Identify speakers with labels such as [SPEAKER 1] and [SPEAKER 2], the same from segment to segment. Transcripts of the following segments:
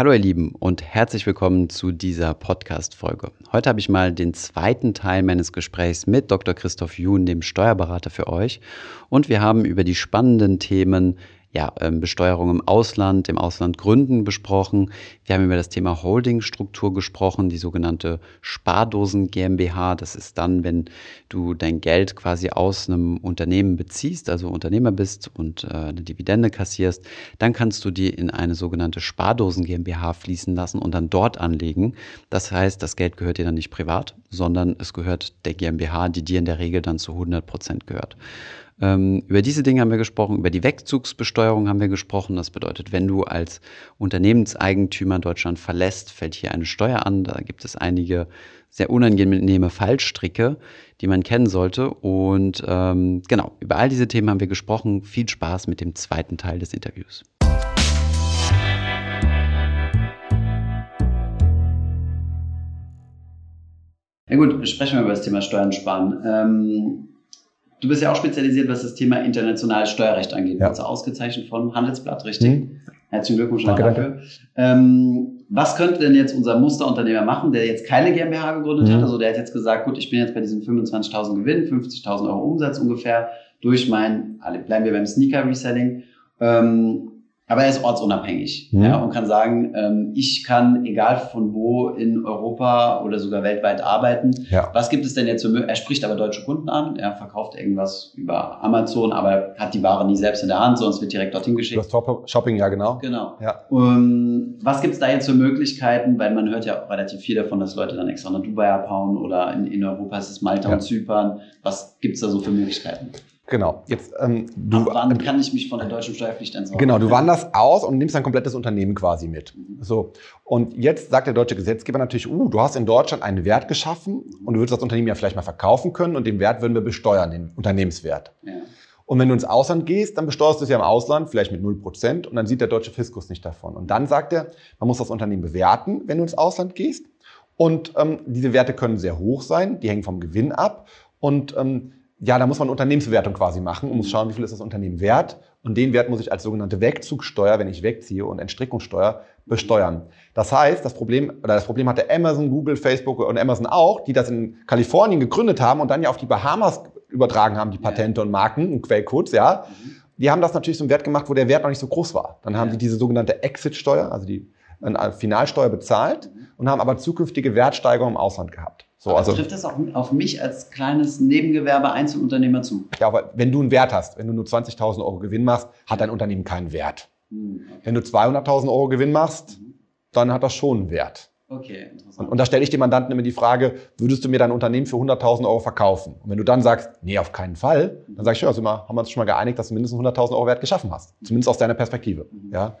[SPEAKER 1] Hallo ihr Lieben und herzlich willkommen zu dieser Podcast-Folge. Heute habe ich mal den zweiten Teil meines Gesprächs mit Dr. Christoph Jun, dem Steuerberater für euch. Und wir haben über die spannenden Themen ja, ähm, Besteuerung im Ausland, im Ausland gründen besprochen. Wir haben über das Thema Holdingstruktur gesprochen, die sogenannte Spardosen GmbH. Das ist dann, wenn du dein Geld quasi aus einem Unternehmen beziehst, also Unternehmer bist und äh, eine Dividende kassierst, dann kannst du die in eine sogenannte Spardosen GmbH fließen lassen und dann dort anlegen. Das heißt, das Geld gehört dir dann nicht privat, sondern es gehört der GmbH, die dir in der Regel dann zu 100 Prozent gehört. Ähm, über diese Dinge haben wir gesprochen, über die Wegzugsbesteuerung haben wir gesprochen. Das bedeutet, wenn du als Unternehmenseigentümer Deutschland verlässt, fällt hier eine Steuer an. Da gibt es einige sehr unangenehme Fallstricke, die man kennen sollte. Und ähm, genau, über all diese Themen haben wir gesprochen. Viel Spaß mit dem zweiten Teil des Interviews. Ja gut, sprechen wir über das Thema Steuern sparen. Ähm, Du bist ja auch spezialisiert, was das Thema internationales Steuerrecht angeht. Ja. Also ausgezeichnet vom Handelsblatt, richtig? Mhm. Herzlichen Glückwunsch danke, dafür. Ähm, was könnte denn jetzt unser Musterunternehmer machen, der jetzt keine GmbH gegründet mhm. hat? Also der hat jetzt gesagt, gut, ich bin jetzt bei diesen 25.000 Gewinn, 50.000 Euro Umsatz ungefähr durch mein, bleiben wir beim Sneaker Reselling. Ähm, aber er ist ortsunabhängig mhm. ja, und kann sagen, ähm, ich kann egal von wo in Europa oder sogar weltweit arbeiten. Ja. Was gibt es denn jetzt für Er spricht aber deutsche Kunden an, er verkauft irgendwas über Amazon, aber hat die Ware nie selbst in der Hand, es wird direkt dorthin geschickt.
[SPEAKER 2] Das Shopping, ja genau.
[SPEAKER 1] Genau. Ja. Um, was gibt es da jetzt für Möglichkeiten? Weil man hört ja auch relativ viel davon, dass Leute dann extra nach Dubai abhauen oder in, in Europa ist es Malta ja. und Zypern. Was gibt es da so für Möglichkeiten?
[SPEAKER 2] Genau. Jetzt,
[SPEAKER 1] ähm, du, Ab wann kann ich mich von der deutschen Steuerpflicht entsorgen?
[SPEAKER 2] Genau, du wanderst aus und nimmst ein komplettes Unternehmen quasi mit. Mhm. So. Und jetzt sagt der deutsche Gesetzgeber natürlich, uh, du hast in Deutschland einen Wert geschaffen und du würdest das Unternehmen ja vielleicht mal verkaufen können und den Wert würden wir besteuern, den Unternehmenswert. Ja. Und wenn du ins Ausland gehst, dann besteuerst du es ja im Ausland, vielleicht mit 0% und dann sieht der deutsche Fiskus nicht davon. Und dann sagt er, man muss das Unternehmen bewerten, wenn du ins Ausland gehst. Und ähm, diese Werte können sehr hoch sein, die hängen vom Gewinn ab. Und ähm, ja, da muss man Unternehmensbewertung quasi machen und muss schauen, wie viel ist das Unternehmen wert. Und den Wert muss ich als sogenannte Wegzugsteuer, wenn ich wegziehe, und Entstrickungssteuer besteuern. Das heißt, das Problem, oder das Problem hatte Amazon, Google, Facebook und Amazon auch, die das in Kalifornien gegründet haben und dann ja auf die Bahamas übertragen haben, die Patente und Marken und Quellcodes, ja. Die haben das natürlich zum Wert gemacht, wo der Wert noch nicht so groß war. Dann haben sie diese sogenannte Exit-Steuer, also die Finalsteuer bezahlt und haben aber zukünftige Wertsteigerungen im Ausland gehabt.
[SPEAKER 1] So, also, trifft das auch auf mich als kleines Nebengewerbe Einzelunternehmer zu?
[SPEAKER 2] Ja, aber wenn du einen Wert hast, wenn du nur 20.000 Euro Gewinn machst, hat dein Unternehmen keinen Wert. Hm, okay. Wenn du 200.000 Euro Gewinn machst, mhm. dann hat das schon einen Wert. Okay, interessant. Und, und da stelle ich dem Mandanten immer die Frage, würdest du mir dein Unternehmen für 100.000 Euro verkaufen? Und wenn du dann sagst, nee, auf keinen Fall, dann sage ich, ja, also mal, haben wir uns schon mal geeinigt, dass du mindestens 100.000 Euro Wert geschaffen hast. Zumindest aus deiner Perspektive. Mhm. Ja.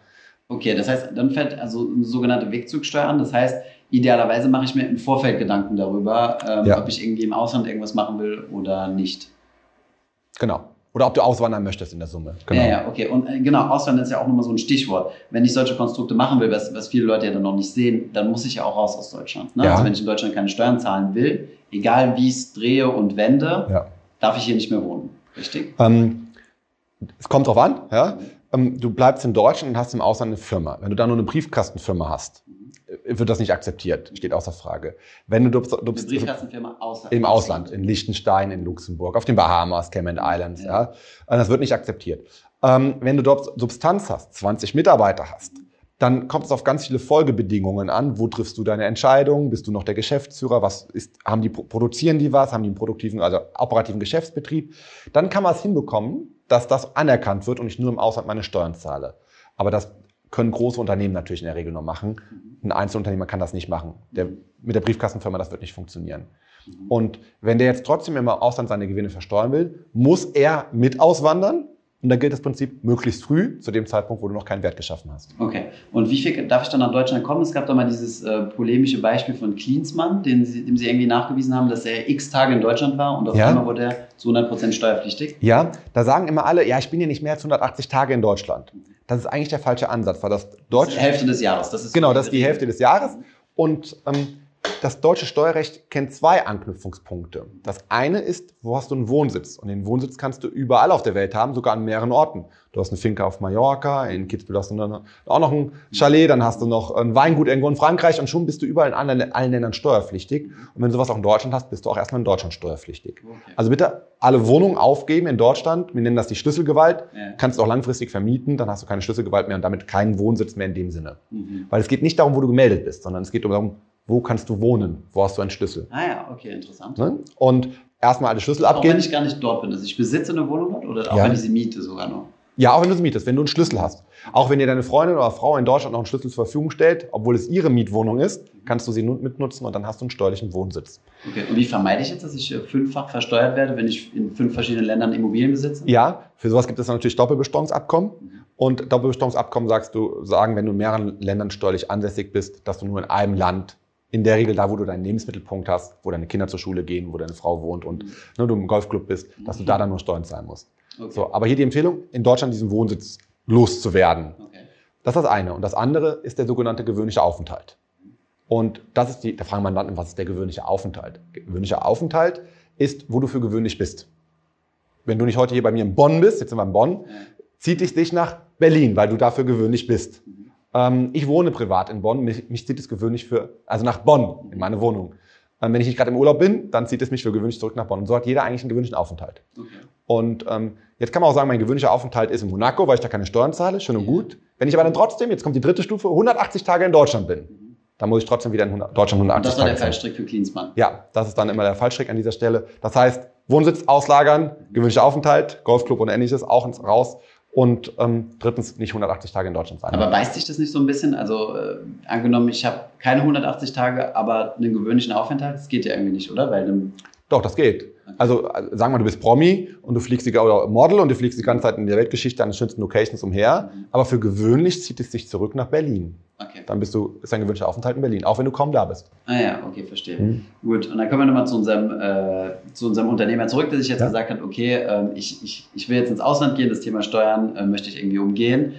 [SPEAKER 1] Okay, das heißt, dann fällt also eine sogenannte Wegzugsteuer an. Das heißt, idealerweise mache ich mir im Vorfeld Gedanken darüber, ähm, ja. ob ich irgendwie im Ausland irgendwas machen will oder nicht.
[SPEAKER 2] Genau. Oder ob du auswandern möchtest in der Summe.
[SPEAKER 1] Genau. Ja, ja, okay. Und äh, genau, Auswandern ist ja auch nochmal so ein Stichwort. Wenn ich solche Konstrukte machen will, was, was viele Leute ja dann noch nicht sehen, dann muss ich ja auch raus aus Deutschland. Ne? Ja. Also wenn ich in Deutschland keine Steuern zahlen will, egal wie ich es drehe und wende, ja. darf ich hier nicht mehr wohnen. Richtig? Ähm,
[SPEAKER 2] es kommt drauf an, ja. Ähm, du bleibst in Deutschland und hast im Ausland eine Firma. Wenn du da nur eine Briefkastenfirma hast, wird das nicht akzeptiert, steht außer Frage. Wenn du, du, du
[SPEAKER 1] Briefkastenfirma
[SPEAKER 2] außer im Ausland, in Liechtenstein, in Luxemburg, auf den Bahamas, Cayman Islands, ja, ja das wird nicht akzeptiert. Ähm, wenn du dort Substanz hast, 20 Mitarbeiter hast, dann kommt es auf ganz viele Folgebedingungen an. Wo triffst du deine Entscheidungen? Bist du noch der Geschäftsführer? Was ist, haben die, produzieren die was? Haben die einen produktiven, also operativen Geschäftsbetrieb? Dann kann man es hinbekommen, dass das anerkannt wird und ich nur im Ausland meine Steuern zahle. Aber das können große Unternehmen natürlich in der Regel nur machen. Ein Einzelunternehmer kann das nicht machen. Der, mit der Briefkastenfirma, das wird nicht funktionieren. Und wenn der jetzt trotzdem im Ausland seine Gewinne versteuern will, muss er mit auswandern und da gilt das Prinzip möglichst früh, zu dem Zeitpunkt, wo du noch keinen Wert geschaffen hast.
[SPEAKER 1] Okay. Und wie viel darf ich dann nach Deutschland kommen? Es gab doch mal dieses äh, polemische Beispiel von Klinsmann, den Sie, dem Sie irgendwie nachgewiesen haben, dass er x Tage in Deutschland war und auf ja. einmal wurde er zu 100% steuerpflichtig.
[SPEAKER 2] Ja, da sagen immer alle, ja, ich bin hier nicht mehr als 180 Tage in Deutschland. Das ist eigentlich der falsche Ansatz, weil das Deutsch. Das ist
[SPEAKER 1] die Hälfte des Jahres.
[SPEAKER 2] Das ist genau, das ist die Hälfte des Jahres. Und ähm, das deutsche Steuerrecht kennt zwei Anknüpfungspunkte. Das eine ist, wo hast du einen Wohnsitz? Und den Wohnsitz kannst du überall auf der Welt haben, sogar an mehreren Orten. Du hast eine Finca auf Mallorca, in Kitzbühel hast du dann auch noch ein Chalet, dann hast du noch ein Weingut irgendwo in Frankreich und schon bist du überall in allen, allen Ländern steuerpflichtig. Und wenn du sowas auch in Deutschland hast, bist du auch erstmal in Deutschland steuerpflichtig. Okay. Also bitte alle Wohnungen aufgeben in Deutschland. Wir nennen das die Schlüsselgewalt. Ja. Kannst du auch langfristig vermieten, dann hast du keine Schlüsselgewalt mehr und damit keinen Wohnsitz mehr in dem Sinne. Mhm. Weil es geht nicht darum, wo du gemeldet bist, sondern es geht darum, wo kannst du wohnen? Wo hast du einen Schlüssel?
[SPEAKER 1] Ah ja, okay, interessant.
[SPEAKER 2] Ne? Und erstmal alle Schlüssel abgeben.
[SPEAKER 1] Auch wenn ich gar nicht dort bin. Also ich besitze eine Wohnung dort oder auch
[SPEAKER 2] ja.
[SPEAKER 1] wenn ich sie miete sogar noch?
[SPEAKER 2] Ja, auch wenn du sie mietest, wenn du einen Schlüssel hast. Auch wenn dir deine Freundin oder Frau in Deutschland noch einen Schlüssel zur Verfügung stellt, obwohl es ihre Mietwohnung ist, kannst du sie mitnutzen und dann hast du einen steuerlichen Wohnsitz.
[SPEAKER 1] Okay, und wie vermeide ich jetzt, dass ich äh, fünffach versteuert werde, wenn ich in fünf verschiedenen Ländern Immobilien besitze?
[SPEAKER 2] Ja, für sowas gibt es natürlich Doppelbesteuerungsabkommen. Mhm. Und Doppelbesteuerungsabkommen sagst du, sagen, wenn du in mehreren Ländern steuerlich ansässig bist, dass du nur in einem Land in der Regel da, wo du deinen Lebensmittelpunkt hast, wo deine Kinder zur Schule gehen, wo deine Frau wohnt und mhm. ne, du im Golfclub bist, dass du da dann nur Steuern zahlen musst. Okay. So, aber hier die Empfehlung, in Deutschland diesen Wohnsitz loszuwerden. Okay. Das ist das eine. Und das andere ist der sogenannte gewöhnliche Aufenthalt. Und das ist die, da fragen Mandanten, was ist der gewöhnliche Aufenthalt? Gewöhnlicher Aufenthalt ist, wo du für gewöhnlich bist. Wenn du nicht heute hier bei mir in Bonn bist, jetzt sind wir in Bonn, zieht dich dich nach Berlin, weil du dafür gewöhnlich bist. Mhm. Ähm, ich wohne privat in Bonn, mich, mich, zieht es gewöhnlich für, also nach Bonn, in meine Wohnung. Ähm, wenn ich nicht gerade im Urlaub bin, dann zieht es mich für gewöhnlich zurück nach Bonn. Und so hat jeder eigentlich einen gewöhnlichen Aufenthalt. Okay. Und ähm, jetzt kann man auch sagen, mein gewöhnlicher Aufenthalt ist in Monaco, weil ich da keine Steuern zahle, schön und gut. Wenn ich aber dann trotzdem, jetzt kommt die dritte Stufe, 180 Tage in Deutschland bin, dann muss ich trotzdem wieder in Deutschland 180 Tage. Und das
[SPEAKER 1] war der Fallstrick für Klinsmann.
[SPEAKER 2] Ja, das ist dann immer der Fallstrick an dieser Stelle. Das heißt, Wohnsitz auslagern, gewöhnlicher Aufenthalt, Golfclub und ähnliches auch ins raus und ähm, drittens nicht 180 Tage in Deutschland sein.
[SPEAKER 1] Aber beißt sich das nicht so ein bisschen? Also äh, angenommen, ich habe keine 180 Tage, aber einen gewöhnlichen Aufenthalt, das geht ja irgendwie nicht, oder? Weil
[SPEAKER 2] Doch, das geht. Also sagen wir, du bist Promi und du fliegst die, oder Model und du fliegst die ganze Zeit in der Weltgeschichte an den schönsten Locations umher, mhm. aber für gewöhnlich zieht es sich zurück nach Berlin. Okay. Dann bist du, ist dein gewünschter Aufenthalt in Berlin, auch wenn du kaum da bist.
[SPEAKER 1] Ah ja, okay, verstehe. Mhm. Gut, und dann kommen wir nochmal zu unserem, äh, zu unserem Unternehmer zurück, der sich jetzt ja. gesagt hat, okay, äh, ich, ich, ich will jetzt ins Ausland gehen, das Thema Steuern äh, möchte ich irgendwie umgehen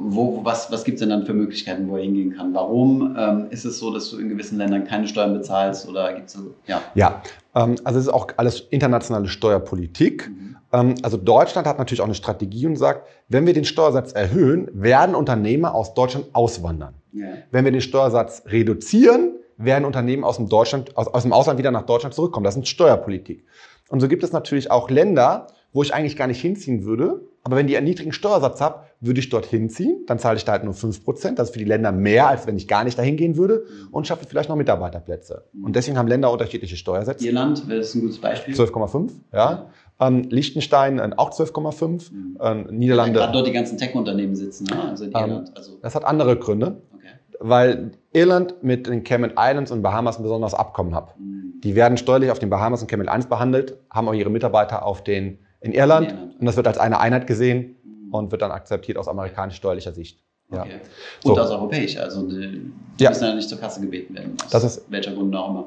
[SPEAKER 1] wo, was, was gibt es denn dann für Möglichkeiten, wo er hingehen kann? Warum ähm, ist es so, dass du in gewissen Ländern keine Steuern bezahlst oder gibt es so,
[SPEAKER 2] ja? Ja, also es ist auch alles internationale Steuerpolitik. Mhm. Ähm, also Deutschland hat natürlich auch eine Strategie und sagt, wenn wir den Steuersatz erhöhen, werden Unternehmer aus Deutschland auswandern. Ja. Wenn wir den Steuersatz reduzieren, werden Unternehmen aus dem, Deutschland, aus, aus dem Ausland wieder nach Deutschland zurückkommen. Das ist Steuerpolitik. Und so gibt es natürlich auch Länder, wo ich eigentlich gar nicht hinziehen würde, aber wenn die einen niedrigen Steuersatz habe, würde ich dorthin ziehen, dann zahle ich da halt nur 5%. Das ist für die Länder mehr, als wenn ich gar nicht dahin gehen würde und schaffe vielleicht noch Mitarbeiterplätze. Und deswegen haben Länder unterschiedliche Steuersätze.
[SPEAKER 1] Irland wäre das ein gutes Beispiel.
[SPEAKER 2] 12,5, ja. Ähm, Liechtenstein äh, auch 12,5. Mhm. Ähm, Niederlande.
[SPEAKER 1] Gerade dort die ganzen Tech-Unternehmen sitzen, ne? also in
[SPEAKER 2] Irland. Ähm, also. Das hat andere Gründe. Okay. Weil Irland mit den Cayman Islands und Bahamas ein besonderes Abkommen hat. Mhm. Die werden steuerlich auf den Bahamas und Cayman Islands behandelt, haben auch ihre Mitarbeiter auf den in Irland, in Irland. und das wird als eine Einheit gesehen und wird dann akzeptiert aus amerikanisch-steuerlicher Sicht.
[SPEAKER 1] Ja. Okay. Und so. aus europäischer, also die, ja. müssen ja nicht zur Kasse gebeten werden, aus
[SPEAKER 2] das ist,
[SPEAKER 1] welcher Grund auch immer.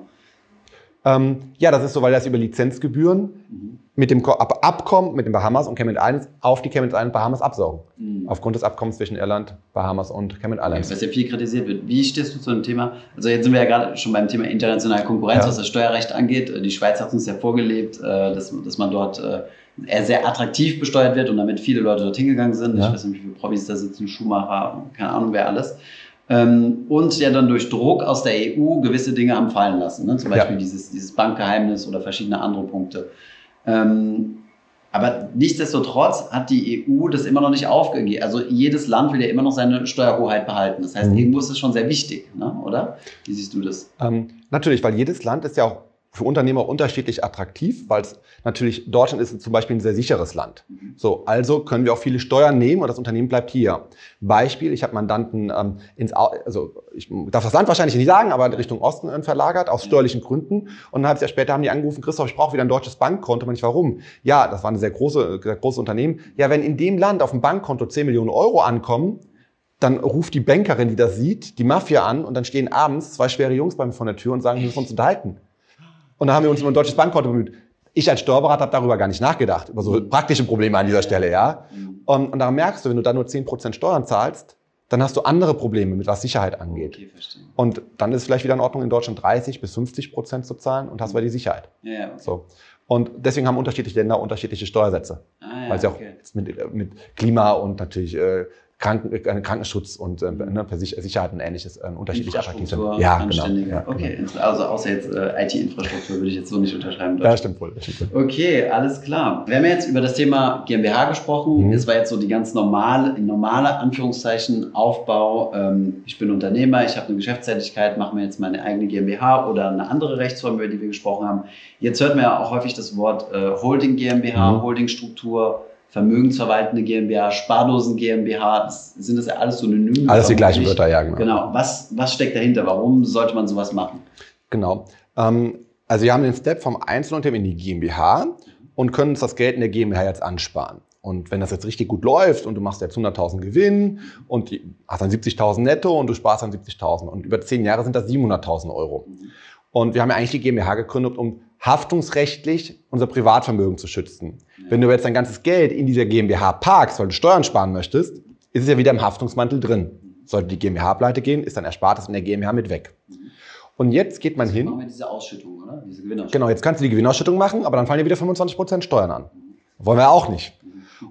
[SPEAKER 2] Ähm, ja, das ist so, weil das über Lizenzgebühren mhm. mit dem Abkommen mit den Bahamas und Cayman Islands auf die Cayman Islands Bahamas absaugen. Mhm. Aufgrund des Abkommens zwischen Irland, Bahamas und Cayman Islands.
[SPEAKER 1] Okay, was ja viel kritisiert wird. Wie stehst du zu dem Thema? Also jetzt sind wir ja gerade schon beim Thema internationale Konkurrenz, ja. was das Steuerrecht angeht. Die Schweiz hat uns ja vorgelebt, äh, dass, dass man dort äh, er sehr attraktiv besteuert wird und damit viele Leute dorthin gegangen sind. Ja. Ich weiß nicht, wie viele Promis da sitzen, Schumacher, keine Ahnung wer alles. Ähm, und ja dann durch Druck aus der EU gewisse Dinge haben fallen lassen. Ne? Zum Beispiel ja. dieses, dieses Bankgeheimnis oder verschiedene andere Punkte. Ähm, aber nichtsdestotrotz hat die EU das immer noch nicht aufgegeben. Also jedes Land will ja immer noch seine Steuerhoheit behalten. Das heißt, mhm. irgendwo ist es schon sehr wichtig, ne? oder? Wie siehst du das?
[SPEAKER 2] Ähm, natürlich, weil jedes Land ist ja auch für Unternehmer unterschiedlich attraktiv, weil es natürlich Deutschland ist zum Beispiel ein sehr sicheres Land. Mhm. So, also können wir auch viele Steuern nehmen und das Unternehmen bleibt hier. Beispiel: Ich habe Mandanten ähm, ins, also ich darf das Land wahrscheinlich nicht sagen, aber in Richtung Osten äh, verlagert aus steuerlichen Gründen. Und ein halbes Jahr später haben die angerufen: Christoph, ich brauche wieder ein deutsches Bankkonto. Man nicht warum? Ja, das war ein sehr große, sehr großes Unternehmen. Ja, wenn in dem Land auf dem Bankkonto 10 Millionen Euro ankommen, dann ruft die Bankerin, die das sieht, die Mafia an und dann stehen abends zwei schwere Jungs bei mir vor der Tür und sagen, wir müssen uns unterhalten. Und dann haben wir uns um ein deutsches Bankkonto bemüht. Ich als Steuerberater habe darüber gar nicht nachgedacht, über so praktische Probleme an dieser Stelle, ja. Und, und daran merkst du, wenn du da nur 10% Steuern zahlst, dann hast du andere Probleme, mit was Sicherheit angeht.
[SPEAKER 1] Okay.
[SPEAKER 2] Und dann ist es vielleicht wieder in Ordnung, in Deutschland 30 bis 50 Prozent zu zahlen und hast aber die Sicherheit.
[SPEAKER 1] Ja, ja, okay.
[SPEAKER 2] So. Und deswegen haben unterschiedliche Länder unterschiedliche Steuersätze.
[SPEAKER 1] Ah, ja,
[SPEAKER 2] weil sie auch
[SPEAKER 1] okay.
[SPEAKER 2] mit, mit Klima und natürlich äh, Kranken, äh, Krankenschutz und äh, ne, Sicherheit und ähnliches äh, unterschiedlich attraktiv sind. Ja, genau. Ja,
[SPEAKER 1] okay, also außer jetzt äh, IT-Infrastruktur würde ich jetzt so nicht unterschreiben.
[SPEAKER 2] genau. Ja, stimmt wohl. Das stimmt wohl.
[SPEAKER 1] Okay, alles klar. Wir haben jetzt über das Thema GmbH gesprochen.
[SPEAKER 2] Mhm.
[SPEAKER 1] Das war jetzt so die ganz normale, normale Anführungszeichen Aufbau. Ähm, ich bin Unternehmer, ich habe eine Geschäftstätigkeit, mache mir jetzt meine eigene GmbH oder eine andere Rechtsform, über die wir gesprochen haben. Jetzt hört man ja auch häufig das Wort äh, Holding GmbH,
[SPEAKER 2] Mhm.
[SPEAKER 1] Holdingstruktur, vermögensverwaltende GmbH, Spardosen GmbH. Das, sind das ja alles Synonyme?
[SPEAKER 2] Alles die gleichen? Wörter, ja, genau.
[SPEAKER 1] Genau. Was, was steckt dahinter? Warum sollte man sowas machen?
[SPEAKER 2] Genau. Ähm, also wir haben den Step vom Einzelunternehmen in die GmbH und können uns das Geld in der GmbH jetzt ansparen. Und wenn das jetzt richtig gut läuft und du machst jetzt 100.000 Gewinn und hast dann 70.000 netto und du sparst dann 70.000 und über 10 Jahre sind das 700.000 Euro. Und wir haben ja eigentlich die GmbH gegründet, um haftungsrechtlich unser Privatvermögen zu schützen. Wenn du jetzt dein ganzes Geld in dieser GmbH parkst, weil du Steuern sparen möchtest, ist es ja wieder im Haftungsmantel drin. Sollte die GmbH pleite gehen, ist dann Erspartes in der GmbH mit weg. Und jetzt geht man hin.
[SPEAKER 1] Machen wir diese Ausschüttung, oder? Diese Gewinnausschüttung.
[SPEAKER 2] Genau, jetzt kannst du die Gewinnausschüttung machen, aber dann fallen dir wieder 25% Steuern an. Wollen wir auch nicht.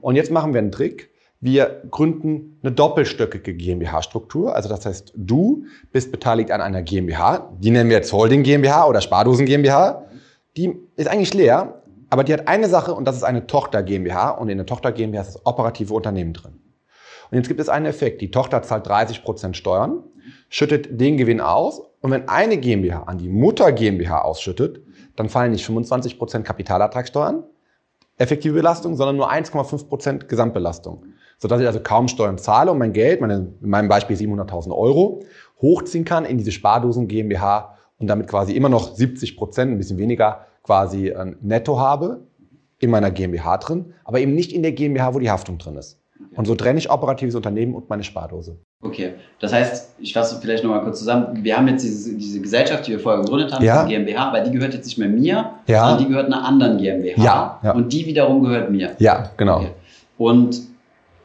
[SPEAKER 2] Und jetzt machen wir einen Trick. Wir gründen eine doppelstöckige GmbH-Struktur. Also das heißt, du bist beteiligt an einer GmbH. Die nennen wir jetzt Holding GmbH oder Spardosen GmbH. Die ist eigentlich leer, aber die hat eine Sache und das ist eine Tochter GmbH. Und in der Tochter GmbH ist das operative Unternehmen drin. Und jetzt gibt es einen Effekt. Die Tochter zahlt 30% Steuern, schüttet den Gewinn aus. Und wenn eine GmbH an die Mutter GmbH ausschüttet, dann fallen nicht 25% Kapitalertragssteuern, effektive Belastung, sondern nur 1,5% Gesamtbelastung. Sodass ich also kaum Steuern zahle und mein Geld, meine, in meinem Beispiel 700.000 Euro, hochziehen kann in diese Spardosen GmbH und damit quasi immer noch 70 Prozent, ein bisschen weniger quasi äh, netto habe in meiner GmbH drin, aber eben nicht in der GmbH, wo die Haftung drin ist. Und so trenne ich operatives Unternehmen und meine Spardose.
[SPEAKER 1] Okay, das heißt, ich fasse vielleicht nochmal kurz zusammen. Wir haben jetzt diese, diese Gesellschaft, die wir vorher gegründet haben,
[SPEAKER 2] Ja.
[SPEAKER 1] diese GmbH, aber die gehört jetzt nicht mehr mir,
[SPEAKER 2] Ja.
[SPEAKER 1] sondern die gehört einer anderen GmbH.
[SPEAKER 2] Ja, ja.
[SPEAKER 1] Und die wiederum gehört mir.
[SPEAKER 2] Ja, genau.
[SPEAKER 1] Okay. Und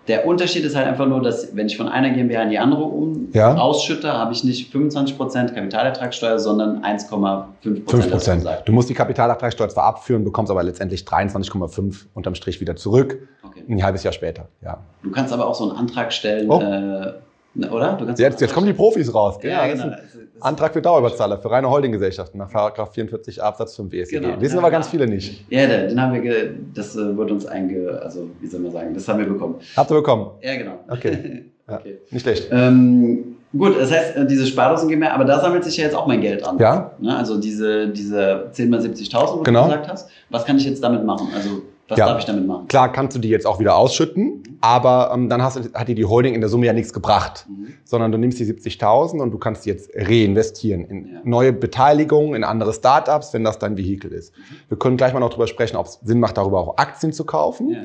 [SPEAKER 1] der Unterschied ist halt einfach nur, dass wenn ich von einer GmbH in die andere um
[SPEAKER 2] Ja.
[SPEAKER 1] ausschütte, habe ich nicht 25% Kapitalertragssteuer, sondern 1,5%
[SPEAKER 2] 5
[SPEAKER 1] hast du
[SPEAKER 2] Prozent.
[SPEAKER 1] gesagt.
[SPEAKER 2] Du musst die Kapitalertragssteuer zwar abführen, bekommst aber letztendlich 23,5 unterm Strich wieder zurück,
[SPEAKER 1] Okay.
[SPEAKER 2] ein halbes Jahr später. Ja.
[SPEAKER 1] Du kannst aber auch so einen Antrag stellen,
[SPEAKER 2] Oh.
[SPEAKER 1] äh, ne, oder?
[SPEAKER 2] Jetzt, jetzt kommen die Profis raus.
[SPEAKER 1] Ja,
[SPEAKER 2] Ja,
[SPEAKER 1] genau.
[SPEAKER 2] Antrag für Dauerüberzahler, für reine Holdinggesellschaften nach Paragraph 44 Absatz 5 ESG.
[SPEAKER 1] Genau.
[SPEAKER 2] Wissen
[SPEAKER 1] Ja,
[SPEAKER 2] aber ganz
[SPEAKER 1] ja.
[SPEAKER 2] viele nicht.
[SPEAKER 1] Ja, den haben wir, das äh, wurde uns einge, also wie soll man sagen, das haben wir bekommen.
[SPEAKER 2] Habt ihr bekommen?
[SPEAKER 1] Ja, genau.
[SPEAKER 2] Okay. Ja.
[SPEAKER 1] okay.
[SPEAKER 2] Nicht schlecht.
[SPEAKER 1] Ähm, gut, das heißt, äh, diese Spardosen geben mir, aber da sammelt sich ja jetzt auch mein Geld an.
[SPEAKER 2] Ja?
[SPEAKER 1] Ne? Also diese, diese 10 mal 70.000, wo
[SPEAKER 2] Genau.
[SPEAKER 1] du gesagt hast. Was kann ich jetzt damit machen? Also, was
[SPEAKER 2] Ja.
[SPEAKER 1] darf ich damit machen?
[SPEAKER 2] Klar kannst du die jetzt auch wieder ausschütten, aber ähm, dann hast, hat dir die Holding in der Summe ja nichts gebracht.
[SPEAKER 1] Mhm.
[SPEAKER 2] Sondern du nimmst die 70.000 und du kannst die jetzt reinvestieren in
[SPEAKER 1] Ja.
[SPEAKER 2] neue Beteiligungen, in andere Startups, wenn das dein Vehikel ist.
[SPEAKER 1] Mhm.
[SPEAKER 2] Wir können gleich mal noch drüber sprechen, ob es Sinn macht, darüber auch Aktien zu kaufen.
[SPEAKER 1] Ja.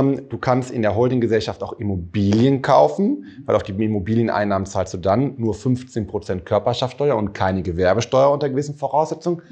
[SPEAKER 2] Ähm, du kannst in der Holdinggesellschaft auch Immobilien kaufen, weil auf die Immobilieneinnahmen zahlst du dann nur 15% Körperschaftssteuer und keine Gewerbesteuer unter gewissen Voraussetzungen.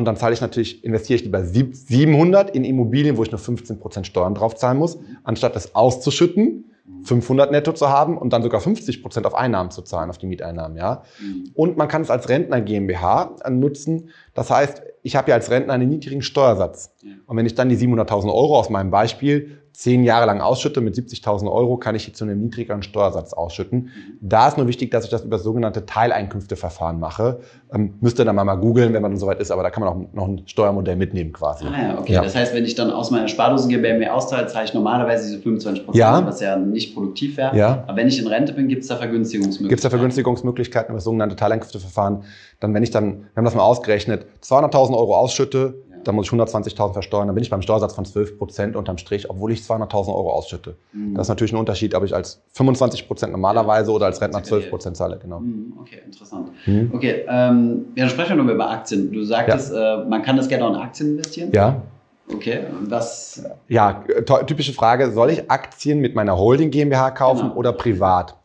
[SPEAKER 2] Und dann zahle ich natürlich, investiere ich lieber sieb- 700 in Immobilien, wo ich nur 15% Steuern drauf zahlen muss, anstatt das auszuschütten, 500 netto zu haben und dann sogar 50% auf Einnahmen zu zahlen, auf die Mieteinnahmen, ja.
[SPEAKER 1] Mhm.
[SPEAKER 2] Und man kann es als Rentner GmbH nutzen. Das heißt, ich habe ja als Rentner einen niedrigen Steuersatz. Und wenn ich dann die 700.000 Euro aus meinem Beispiel zehn Jahre lang ausschütte mit 70.000 Euro, kann ich die zu einem niedrigeren Steuersatz ausschütten. Da ist nur wichtig, dass ich das über das sogenannte Teileinkünfteverfahren mache. Ähm, müsst ihr dann mal, mal googeln, wenn man dann soweit ist, aber da kann man auch noch ein Steuermodell mitnehmen quasi.
[SPEAKER 1] Ah ja, okay.
[SPEAKER 2] Ja.
[SPEAKER 1] Das heißt, wenn ich dann aus meiner Spardosen GmbH mir auszahle, zahle ich normalerweise diese 25%,
[SPEAKER 2] Ja.
[SPEAKER 1] was ja nicht produktiv wäre.
[SPEAKER 2] Ja.
[SPEAKER 1] Aber wenn ich in Rente bin, gibt es da Vergünstigungsmöglichkeiten.
[SPEAKER 2] Gibt es da Vergünstigungsmöglichkeiten über das sogenannte Teileinkünfteverfahren? Dann, wenn ich dann, wir haben das mal ausgerechnet, 200.000 Euro ausschütte. Dann muss ich 120.000 versteuern, dann bin ich beim Steuersatz von 12 Prozent unterm Strich, obwohl ich 200.000 Euro ausschütte.
[SPEAKER 1] Mhm.
[SPEAKER 2] Das ist natürlich ein Unterschied, ob ich als 25 Prozent normalerweise oder als Rentner
[SPEAKER 1] Sehr
[SPEAKER 2] 12
[SPEAKER 1] geil.
[SPEAKER 2] Prozent zahle, genau.
[SPEAKER 1] Mhm, Okay, interessant.
[SPEAKER 2] Mhm.
[SPEAKER 1] Okay, ähm, ja, dann sprechen wir nochmal über Aktien. Du sagtest, äh, man kann das Geld auch in Aktien investieren.
[SPEAKER 2] Ja,
[SPEAKER 1] Okay, was?
[SPEAKER 2] ja, to- typische Frage, soll ich Aktien mit meiner Holding GmbH kaufen
[SPEAKER 1] Genau.
[SPEAKER 2] oder privat?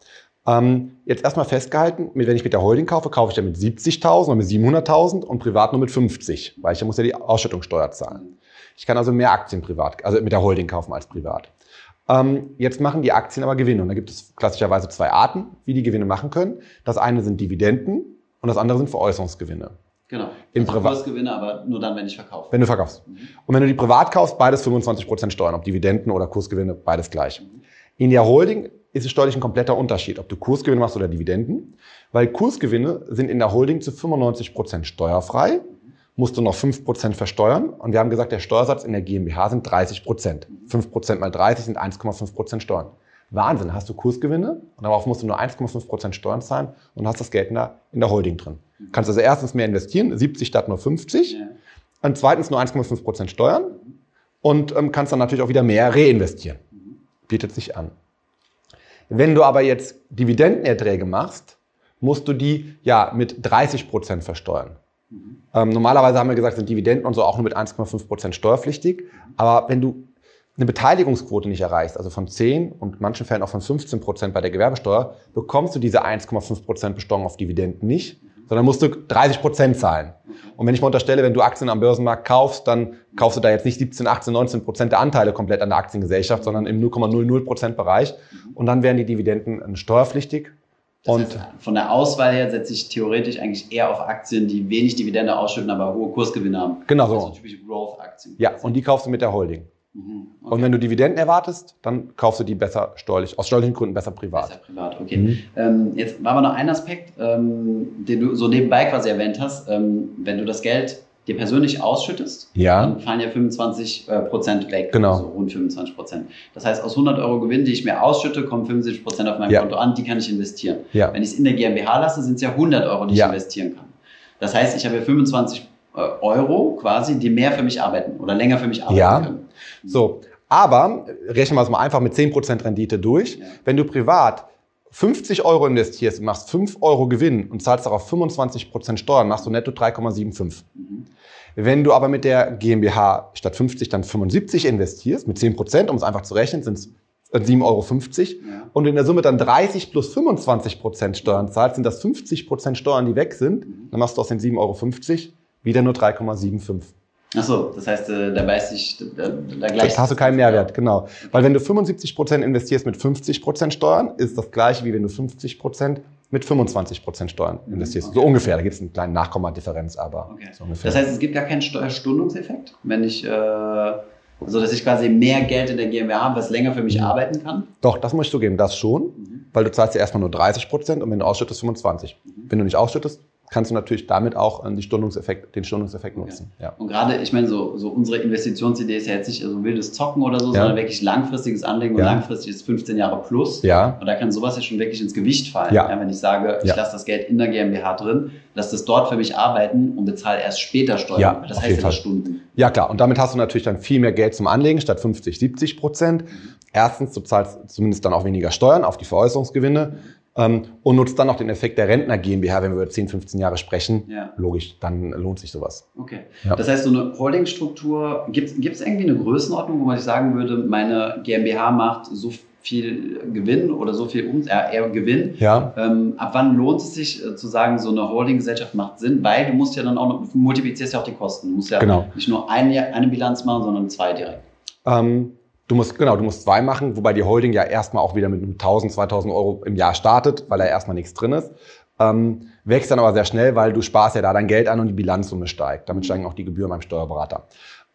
[SPEAKER 2] Ähm, jetzt erstmal festgehalten, wenn ich mit der Holding kaufe, kaufe ich ja mit 70.000 oder mit 700.000 und privat nur mit 50, weil ich ja muss ja die Ausschüttungssteuer zahlen. Ich kann also mehr Aktien privat, also mit der Holding kaufen als privat. Ähm, jetzt machen die Aktien aber Gewinne. Und da gibt es klassischerweise zwei Arten, wie die Gewinne machen können. Das eine sind Dividenden und das andere sind Veräußerungsgewinne.
[SPEAKER 1] Genau.
[SPEAKER 2] Im
[SPEAKER 1] also
[SPEAKER 2] Privat-
[SPEAKER 1] Kursgewinne, aber nur dann, wenn ich verkaufe.
[SPEAKER 2] Wenn du verkaufst. Und wenn du die privat kaufst, beides 25% Steuern, ob Dividenden oder Kursgewinne, beides gleich. In der Holding ist es steuerlich ein kompletter Unterschied, ob du Kursgewinne machst oder Dividenden, weil Kursgewinne sind in der Holding zu 95% steuerfrei, musst du noch 5% versteuern und wir haben gesagt, der Steuersatz in der GmbH sind 30%. 5% mal 30 sind 1,5% Steuern. Wahnsinn, hast du Kursgewinne und darauf musst du nur 1,5% Steuern zahlen und hast das Geld in der, in der Holding drin. Kannst also erstens mehr investieren, 70 statt nur 50.
[SPEAKER 1] Ja.
[SPEAKER 2] Und zweitens nur 1,5% Steuern und ähm, kannst dann natürlich auch wieder mehr reinvestieren. Bietet sich an. Wenn du aber jetzt Dividendenerträge machst, musst du die ja mit 30% versteuern. Ähm, normalerweise haben wir gesagt, sind Dividenden und so auch nur mit 1,5% steuerpflichtig. Aber wenn du eine Beteiligungsquote nicht erreichst, also von 10 und in manchen Fällen auch von 15% bei der Gewerbesteuer, bekommst du diese 1,5% Besteuerung auf Dividenden nicht, sondern musst du 30% zahlen. Und wenn ich mal unterstelle, wenn du Aktien am Börsenmarkt kaufst, dann kaufst du da jetzt nicht 17, 18, 19 Prozent der Anteile komplett an der Aktiengesellschaft, sondern im 0,00 Prozent Bereich. Und dann wären die Dividenden steuerpflichtig.
[SPEAKER 1] Das
[SPEAKER 2] Und
[SPEAKER 1] heißt, von der Auswahl her setze ich theoretisch eigentlich eher auf Aktien, die wenig Dividende ausschütten, aber hohe Kursgewinne haben.
[SPEAKER 2] Genau so.
[SPEAKER 1] Also typische Growth-Aktien.
[SPEAKER 2] ja, und die kaufst du mit der Holding.
[SPEAKER 1] Mhm.
[SPEAKER 2] Und wenn du Dividenden erwartest, dann kaufst du die besser steuerlich, aus steuerlichen Gründen besser privat.
[SPEAKER 1] Besser privat, okay.
[SPEAKER 2] Mhm.
[SPEAKER 1] Ähm, jetzt war aber noch ein Aspekt, ähm, den du so nebenbei quasi erwähnt hast. Ähm, wenn du das Geld dir persönlich ausschüttest,
[SPEAKER 2] Ja.
[SPEAKER 1] dann fallen ja 25 äh, Prozent weg.
[SPEAKER 2] Genau.
[SPEAKER 1] Also rund 25 Prozent. Das heißt, aus 100 Euro Gewinn, die ich mir ausschütte, kommen 75 Prozent auf meinem
[SPEAKER 2] Ja.
[SPEAKER 1] Konto an, die kann ich investieren.
[SPEAKER 2] Ja.
[SPEAKER 1] Wenn ich es in der GmbH lasse, sind es ja 100 Euro, die ich investieren kann. Das heißt, ich habe ja 25 äh, Euro quasi, die mehr für mich arbeiten oder länger für mich arbeiten können.
[SPEAKER 2] So, aber äh, rechnen wir es mal einfach mit 10% Rendite durch.
[SPEAKER 1] Ja.
[SPEAKER 2] Wenn du privat 50 Euro investierst und machst 5 Euro Gewinn und zahlst darauf 25% Steuern, machst du netto 3,75.
[SPEAKER 1] Mhm.
[SPEAKER 2] Wenn du aber mit der GmbH statt 50 dann 75 investierst, mit 10%, um es einfach zu rechnen, sind es 7,50 Euro.
[SPEAKER 1] Ja.
[SPEAKER 2] Und in der Summe dann 30 plus 25% Steuern zahlst, sind das 50% Steuern, die weg sind. Dann machst du aus den 7,50 Euro wieder nur 3,75.
[SPEAKER 1] Achso, das heißt, äh, da weiß ich, da, da gleich.
[SPEAKER 2] Da hast du keinen Mehrwert, genau. Weil wenn du 75% investierst mit 50% Steuern, ist das gleiche, wie wenn du 50% mit 25% Steuern investierst. So
[SPEAKER 1] okay.
[SPEAKER 2] ungefähr. Da gibt es einen kleinen Nachkommadifferenz, aber
[SPEAKER 1] Okay.
[SPEAKER 2] so ungefähr.
[SPEAKER 1] Das heißt, es gibt gar keinen Steuerstundungseffekt, wenn ich, äh, also dass ich quasi mehr Geld in der GmbH habe, was länger für mich arbeiten kann.
[SPEAKER 2] Doch, das muss ich zugeben, das schon, weil du zahlst ja erstmal nur 30% und wenn du ausschüttest, 25%. Wenn du nicht ausschüttest, kannst du natürlich damit auch ähm, Stundungseffekt, den Stundungseffekt nutzen. Ja.
[SPEAKER 1] Und gerade, ich meine, so, so unsere Investitionsidee ist ja jetzt nicht so wildes Zocken oder so, sondern wirklich langfristiges Anlegen und langfristig ist 15 Jahre plus.
[SPEAKER 2] Ja.
[SPEAKER 1] Und da kann sowas ja schon wirklich ins Gewicht fallen. Wenn ich sage, ich lasse das Geld in der GmbH drin, lasse das dort für mich arbeiten und bezahle erst später Steuern.
[SPEAKER 2] Ja,
[SPEAKER 1] das heißt ja. Stunden.
[SPEAKER 2] Ja, klar. Und damit hast du natürlich dann viel mehr Geld zum Anlegen statt 50, 70 Prozent. Erstens, du zahlst zumindest dann auch weniger Steuern auf die Veräußerungsgewinne und nutzt dann noch den Effekt der Rentner GmbH, wenn wir über 10, 15 Jahre sprechen.
[SPEAKER 1] Ja.
[SPEAKER 2] Logisch, dann lohnt sich sowas.
[SPEAKER 1] Okay.
[SPEAKER 2] Ja.
[SPEAKER 1] Das heißt, so eine Holdingstruktur, gibt es irgendwie eine Größenordnung, wo man sich sagen würde, meine GmbH macht so viel Gewinn oder so viel um, äh, eher Gewinn?
[SPEAKER 2] Ja.
[SPEAKER 1] Ähm, ab wann lohnt es sich äh, zu sagen, so eine Holdinggesellschaft macht Sinn? Weil du musst ja dann auch noch, multiplizierst ja auch die Kosten. Du musst ja
[SPEAKER 2] Genau.
[SPEAKER 1] nicht nur eine, eine Bilanz machen, sondern zwei direkt.
[SPEAKER 2] Ähm, du musst, genau, du musst zwei machen, wobei die Holding ja erstmal auch wieder mit einem 1000, 2000 Euro im Jahr startet, weil da erstmal nichts drin ist. Ähm, wächst dann aber sehr schnell, weil du sparst ja da dein Geld an und die Bilanzsumme steigt. Damit steigen auch die Gebühren beim Steuerberater.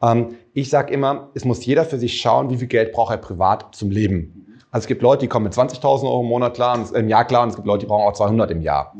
[SPEAKER 2] Ähm, ich sage immer, es muss jeder für sich schauen, wie viel Geld braucht er privat zum Leben. Also es gibt Leute, die kommen mit 20.000 Euro im Monat klar, und, im Jahr klar und es gibt Leute, die brauchen auch 200 im Jahr.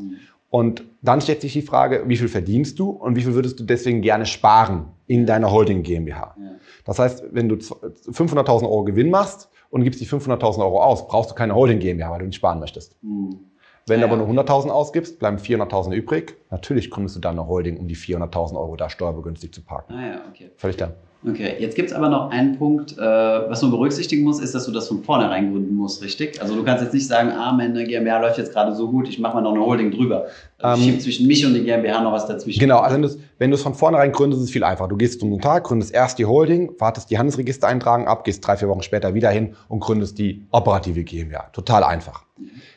[SPEAKER 2] Und dann stellt sich die Frage, wie viel verdienst du und wie viel würdest du deswegen gerne sparen in deiner Holding GmbH?
[SPEAKER 1] Ja.
[SPEAKER 2] Das heißt, wenn du z- 500.000 Euro Gewinn machst und gibst die 500.000 Euro aus, brauchst du keine Holding GmbH, weil du nicht sparen möchtest.
[SPEAKER 1] Hm.
[SPEAKER 2] Wenn
[SPEAKER 1] Ja,
[SPEAKER 2] du aber nur 100.000 ausgibst, bleiben 400.000 übrig. Natürlich gründest du dann eine Holding, um die 400.000 Euro da steuerbegünstigt zu parken.
[SPEAKER 1] Ah ja, okay.
[SPEAKER 2] Völlig klar.
[SPEAKER 1] Okay, jetzt gibt es aber noch einen Punkt, äh, was man berücksichtigen muss, ist, dass du das von vornherein gründen musst, richtig? Also du kannst jetzt nicht sagen, ah, meine GmbH läuft jetzt gerade so gut, ich mache mal noch eine Holding drüber. Also ich
[SPEAKER 2] Ähm,
[SPEAKER 1] schiebe zwischen mich und die GmbH noch was dazwischen.
[SPEAKER 2] Genau, also wenn du es von vornherein gründest, ist es viel einfacher. Du gehst zum Notar, gründest erst die Holding, wartest die Handelsregistereintragung ab, gehst drei, vier Wochen später wieder hin und gründest die operative GmbH. Total einfach.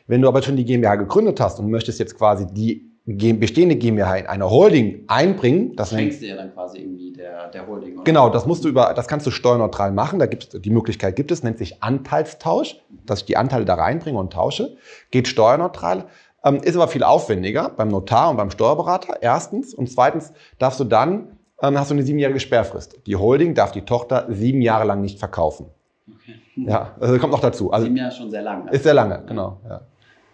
[SPEAKER 2] Wenn du aber schon die GmbH gegründet hast und möchtest jetzt quasi die bestehende GmbH in eine Holding einbringen, das
[SPEAKER 1] schenkst du ja dann quasi irgendwie der, der Holding. Oder?
[SPEAKER 2] Genau, das musst du über, das kannst du steuerneutral machen. Da gibt die Möglichkeit gibt es, nennt sich Anteilstausch, dass ich die Anteile da reinbringe und tausche, geht steuerneutral. Ähm, ist aber viel aufwendiger beim Notar und beim Steuerberater, erstens. Und zweitens darfst du dann, ähm, hast du eine siebenjährige Sperrfrist. Die Holding darf die Tochter sieben Jahre lang nicht verkaufen. Okay. Ja, also kommt noch dazu.
[SPEAKER 1] Also, sieben Jahre schon sehr lang.
[SPEAKER 2] Ist sehr lange, genau. Ja.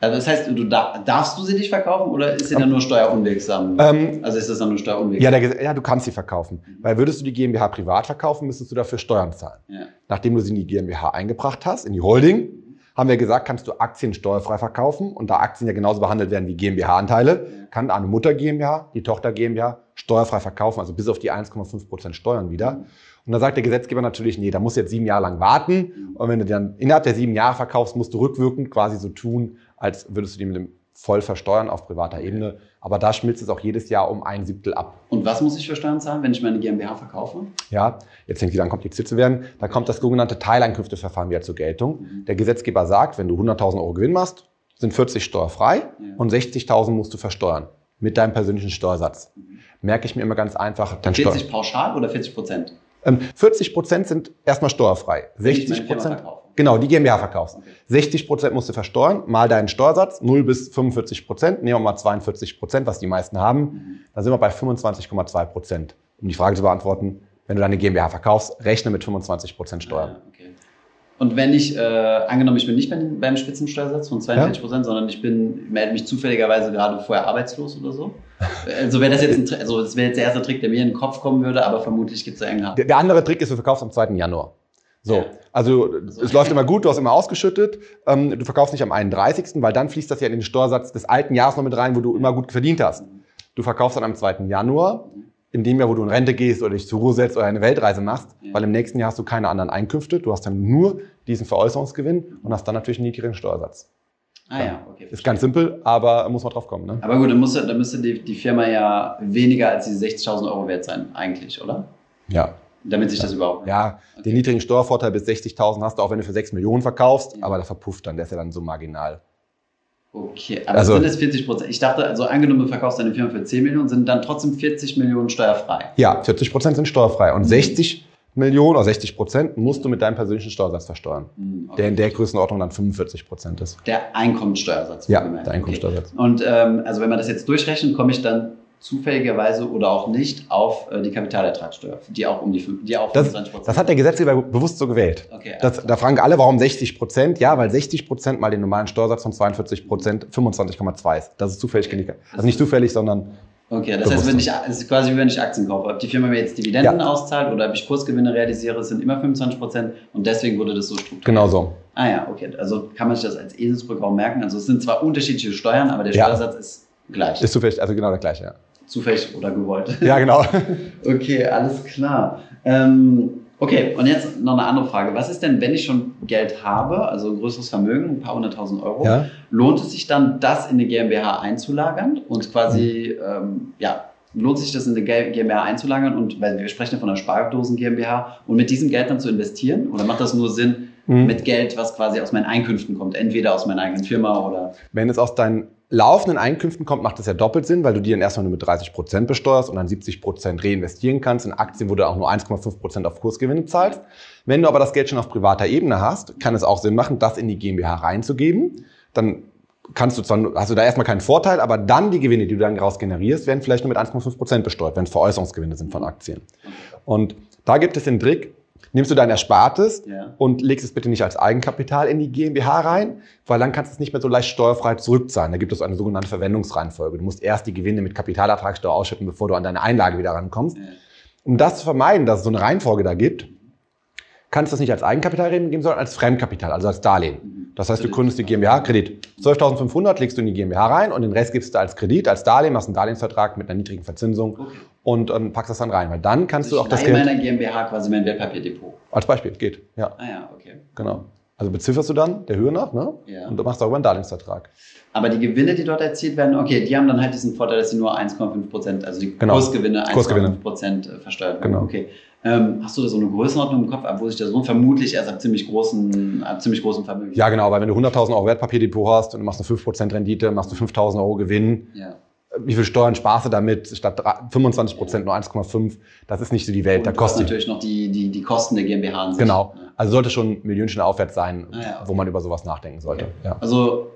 [SPEAKER 1] Also das heißt, du darfst du sie nicht verkaufen oder ist sie dann nur steuerunwirksam? Ähm, also ist das dann nur steuerunwirksam?
[SPEAKER 2] Ja, der, ja, du kannst sie verkaufen. Mhm. Weil würdest du die GmbH privat verkaufen, müsstest du dafür Steuern zahlen. Ja. Nachdem du sie in die GmbH eingebracht hast, in die Holding, haben wir gesagt, kannst du Aktien steuerfrei verkaufen. Und da Aktien ja genauso behandelt werden wie GmbH-Anteile, ja. kann eine Mutter GmbH, die Tochter GmbH steuerfrei verkaufen, also bis auf die 1,5 Prozent Steuern wieder. Mhm. Und da sagt der Gesetzgeber natürlich, nee, da musst du jetzt sieben Jahre lang warten. Mhm. Und wenn du dann innerhalb der sieben Jahre verkaufst, musst du rückwirkend quasi so tun, als würdest du die mit dem voll versteuern auf privater Ebene. Aber da schmilzt es auch jedes Jahr um ein Siebtel ab.
[SPEAKER 1] Und was muss ich für Steuern zahlen, wenn ich meine GmbH verkaufe?
[SPEAKER 2] Ja, jetzt fängt wieder an kompliziert zu werden. Da kommt das sogenannte Teileinkünfteverfahren wieder zur Geltung. Mhm. Der Gesetzgeber sagt, wenn du 100.000 Euro Gewinn machst, sind 40 steuerfrei ja. und 60.000 musst du versteuern mit deinem persönlichen Steuersatz. Mhm. Merke ich mir immer ganz einfach.
[SPEAKER 1] 40 pauschal oder 40 Prozent?
[SPEAKER 2] 40 ähm, Prozent sind erstmal steuerfrei. 60 Prozent. Genau, die GmbH verkaufst. Okay. 60 Prozent musst du versteuern, mal deinen Steuersatz, 0 bis 45 Prozent, nehmen wir mal 42 Prozent, was die meisten haben. Mhm. Dann sind wir bei 25,2 Prozent. Um die Frage zu beantworten, wenn du deine GmbH verkaufst, rechne mit 25 Prozent Steuern.
[SPEAKER 1] Ah, okay. Und wenn ich, äh, angenommen, ich bin nicht beim, beim Spitzensteuersatz von 42 Prozent, ja? sondern ich bin, melde mich zufälligerweise gerade vorher arbeitslos oder so. Also wäre das jetzt ein, also das wäre jetzt der erste Trick, der mir in den Kopf kommen würde, aber vermutlich gibt es ja irgendeinen.
[SPEAKER 2] Der, der andere Trick ist, du verkaufst am 2. Januar. So, ja. also so. es läuft immer gut, du hast immer ausgeschüttet, ähm, du verkaufst nicht am 31., weil dann fließt das ja in den Steuersatz des alten Jahres noch mit rein, wo du immer gut verdient hast. Du verkaufst dann am 2. Januar, in dem Jahr, wo du in Rente gehst oder dich zur Ruhe setzt oder eine Weltreise machst, ja. weil im nächsten Jahr hast du keine anderen Einkünfte, du hast dann nur diesen Veräußerungsgewinn und hast dann natürlich einen niedrigen Steuersatz.
[SPEAKER 1] Ah ja, okay.
[SPEAKER 2] Verstehe. Ist ganz simpel, aber muss man drauf kommen. Ne?
[SPEAKER 1] Aber gut, dann, muss, dann müsste die, die Firma ja weniger als diese 60.000 Euro wert sein, eigentlich, oder?
[SPEAKER 2] Ja.
[SPEAKER 1] Damit sich das überhaupt.
[SPEAKER 2] Ja, okay. den niedrigen Steuervorteil bis 60.000 hast du auch, wenn du für 6 Millionen verkaufst, ja. aber der verpufft dann, der ist ja dann so marginal.
[SPEAKER 1] Okay, aber also, sind es 40 Prozent? Ich dachte, also angenommen, du verkaufst deine Firma für 10 Millionen, sind dann trotzdem 40 Millionen steuerfrei?
[SPEAKER 2] Ja, 40 Prozent sind steuerfrei und mhm. 60 Millionen oder 60 Prozent musst du mit deinem persönlichen Steuersatz versteuern, mhm, okay. der in der Größenordnung dann 45 Prozent ist.
[SPEAKER 1] Der Einkommenssteuersatz.
[SPEAKER 2] Ja, der Einkommenssteuersatz.
[SPEAKER 1] Okay. Und ähm, also wenn man das jetzt durchrechnet, komme ich dann zufälligerweise oder auch nicht auf äh, die Kapitalertragssteuer, die auch um die, die auch
[SPEAKER 2] das, das hat der Gesetzgeber bewusst so gewählt. Okay, das, da fragen alle, warum 60 Prozent? Ja, weil 60 Prozent mal den normalen Steuersatz von 42 Prozent 25,2 ist. Das ist zufällig okay. Also nicht zufällig, sondern
[SPEAKER 1] Okay, das heißt, wenn ich, es ist quasi wie wenn ich Aktien kaufe. Ob die Firma mir jetzt Dividenden ja. auszahlt oder ob ich Kursgewinne realisiere, sind immer 25 Prozent und deswegen wurde das so strukturiert.
[SPEAKER 2] Genau so.
[SPEAKER 1] Ah ja, okay. Also kann man sich das als Eselsbrücke auch merken. Also es sind zwar unterschiedliche Steuern, aber der Steuersatz ist gleich.
[SPEAKER 2] Ist zufällig, also genau der gleiche, ja.
[SPEAKER 1] Zufällig oder gewollt.
[SPEAKER 2] Ja, genau.
[SPEAKER 1] okay, alles klar. Ähm, okay, und jetzt noch eine andere Frage. Was ist denn, wenn ich schon Geld habe, also ein größeres Vermögen, ein paar hunderttausend Euro, ja. lohnt es sich dann, das in eine GmbH einzulagern und quasi, ähm, ja, lohnt sich das in eine GmbH einzulagern und weil wir sprechen ja von einer Spardosen GmbH und mit diesem Geld dann zu investieren? Oder macht das nur Sinn mhm. mit Geld, was quasi aus meinen Einkünften kommt, entweder aus meiner eigenen Firma oder?
[SPEAKER 2] Wenn es aus deinen laufenden Einkünften kommt, macht das ja doppelt Sinn, weil du die dann erstmal nur mit 30 Prozent besteuerst und dann 70 Prozent reinvestieren kannst in Aktien, wo du auch nur 1,5 Prozent auf Kursgewinne zahlst. Wenn du aber das Geld schon auf privater Ebene hast, kann es auch Sinn machen, das in die GmbH reinzugeben. Dann kannst du zwar, hast du da erstmal keinen Vorteil, aber dann die Gewinne, die du dann daraus generierst, werden vielleicht nur mit 1,5 Prozent besteuert, wenn es Veräußerungsgewinne sind von Aktien. Und da gibt es den Trick, nimmst du dein Erspartes ja. und legst es bitte nicht als Eigenkapital in die GmbH rein, weil dann kannst du es nicht mehr so leicht steuerfrei zurückzahlen. Da gibt es eine sogenannte Verwendungsreihenfolge. Du musst erst die Gewinne mit Kapitalertragssteuer ausschütten, bevor du an deine Einlage wieder rankommst. Ja. Um das zu vermeiden, dass es so eine Reihenfolge da gibt, kannst du das nicht als Eigenkapital geben, sondern als Fremdkapital, also als Darlehen. Mhm. Das heißt, du gründest die GmbH, Kredit. 12.500 legst du in die GmbH rein und den Rest gibst du als Kredit, als Darlehen, machst einen Darlehensvertrag mit einer niedrigen Verzinsung okay. Und ähm, packst das dann rein. Weil dann kannst also du auch das
[SPEAKER 1] Geld... in meiner GmbH quasi mein Wertpapierdepot.
[SPEAKER 2] Als Beispiel, geht,
[SPEAKER 1] ja. Ah ja, okay.
[SPEAKER 2] Genau. Also bezifferst du dann der Höhe nach ne? ja. und du machst darüber einen Darlehensvertrag.
[SPEAKER 1] Aber die Gewinne, die dort erzielt werden, okay, die haben dann halt diesen Vorteil, dass sie nur 1,5 Prozent, also die genau. Kursgewinne 1,5 Prozent versteuert werden. Genau. Okay. Ähm, hast du da so eine Größenordnung im Kopf, ab wo sich das lohnt? Vermutlich erst ab ziemlich großen, ab ziemlich großen Vermögen.
[SPEAKER 2] Ja, genau, weil wenn du 100.000 Euro Wertpapierdepot hast und du machst eine 5% Rendite, machst du 5.000 Euro Gewinn. Ja wie viel Steuern sparst du damit? Statt 25 Prozent nur 1,5. Das ist nicht so die Welt.
[SPEAKER 1] Und
[SPEAKER 2] da kostet
[SPEAKER 1] natürlich noch die, die, die Kosten der GmbH an sich.
[SPEAKER 2] Genau. Also sollte schon Millionchen aufwärts sein,
[SPEAKER 1] Ah, ja, okay.
[SPEAKER 2] wo man über sowas nachdenken sollte.
[SPEAKER 1] Okay.
[SPEAKER 2] Ja.
[SPEAKER 1] Also,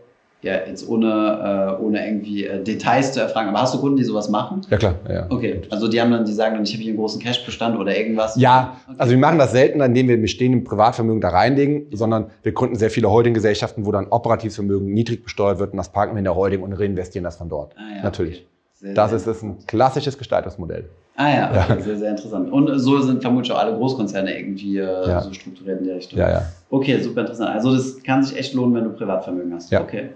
[SPEAKER 1] ja, jetzt ohne, äh, ohne irgendwie äh, Details zu erfragen, aber hast du Kunden, die sowas machen?
[SPEAKER 2] ja, klar. Ja.
[SPEAKER 1] Okay, also die haben dann, die sagen dann, ich habe hier einen großen Cashbestand oder irgendwas.
[SPEAKER 2] Ja,
[SPEAKER 1] Okay.
[SPEAKER 2] also wir machen das selten, indem wir bestehende Privatvermögen da reinlegen, sondern wir gründen sehr viele Holdinggesellschaften, wo dann operatives Vermögen niedrig besteuert wird und das parken wir in der Holding und reinvestieren das von dort.
[SPEAKER 1] Ah, ja,
[SPEAKER 2] Natürlich.
[SPEAKER 1] okay. Sehr,
[SPEAKER 2] Das
[SPEAKER 1] sehr
[SPEAKER 2] ist, ist ein klassisches Gestaltungsmodell.
[SPEAKER 1] Ah ja, okay, sehr, sehr interessant. Und so sind vermutlich auch alle Großkonzerne irgendwie äh,
[SPEAKER 2] Ja.
[SPEAKER 1] so strukturiert in der Richtung.
[SPEAKER 2] Ja, ja.
[SPEAKER 1] Okay, super interessant. Also das kann sich echt lohnen, wenn du Privatvermögen hast.
[SPEAKER 2] Ja.
[SPEAKER 1] Okay.